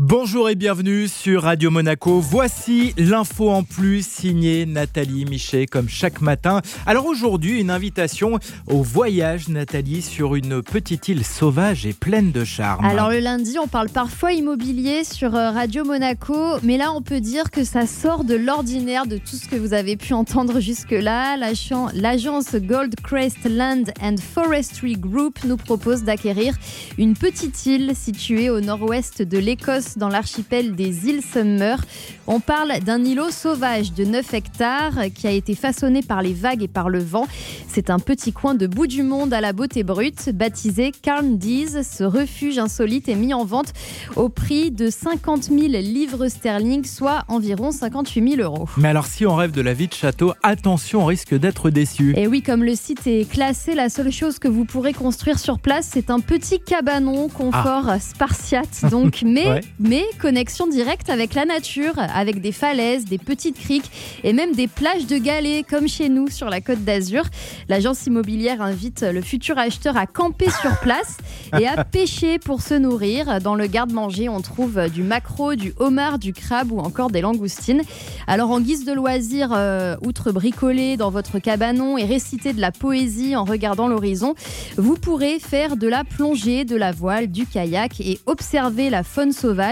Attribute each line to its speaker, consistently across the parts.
Speaker 1: Bonjour et bienvenue sur Radio Monaco. Voici l'info en plus signée Nathalie Michet comme chaque matin. Alors aujourd'hui, une invitation au voyage Nathalie sur une petite île sauvage et pleine de charme.
Speaker 2: Alors le lundi, on parle parfois immobilier sur euh, Radio Monaco, mais là on peut dire que ça sort de l'ordinaire de tout ce que vous avez pu entendre jusque-là. L'agence Gold Crest Land and Forestry Group nous propose d'acquérir une petite île située au nord-ouest de l'Écosse dans l'archipel des îles Summer. On parle d'un îlot sauvage de 9 hectares qui a été façonné par les vagues et par le vent. C'est un petit coin de bout du monde à la beauté brute, baptisé Carndies. Ce refuge insolite est mis en vente au prix de 50 000 livres sterling, soit environ 58 000 euros.
Speaker 1: Mais alors si on rêve de la vie de château, attention, on risque d'être déçu.
Speaker 2: Et oui, comme le site est classé, la seule chose que vous pourrez construire sur place, c'est un petit cabanon confort ah. spartiate. Donc, mais mais connexion directe avec la nature, avec des falaises, des petites criques et même des plages de galets comme chez nous sur la côte d'Azur. L'agence immobilière invite le futur acheteur à camper sur place et à pêcher pour se nourrir. Dans le garde-manger, on trouve du maquereau, du homard, du crabe ou encore des langoustines. Alors en guise de loisir, euh, outre bricoler dans votre cabanon et réciter de la poésie en regardant l'horizon, vous pourrez faire de la plongée, de la voile, du kayak et observer la faune sauvage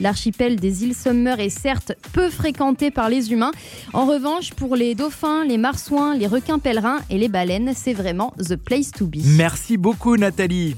Speaker 2: L'archipel des îles Summer est certes peu fréquenté par les humains. En revanche, pour les dauphins, les marsouins, les requins pèlerins et les baleines, c'est vraiment the place to be.
Speaker 1: Merci beaucoup Nathalie.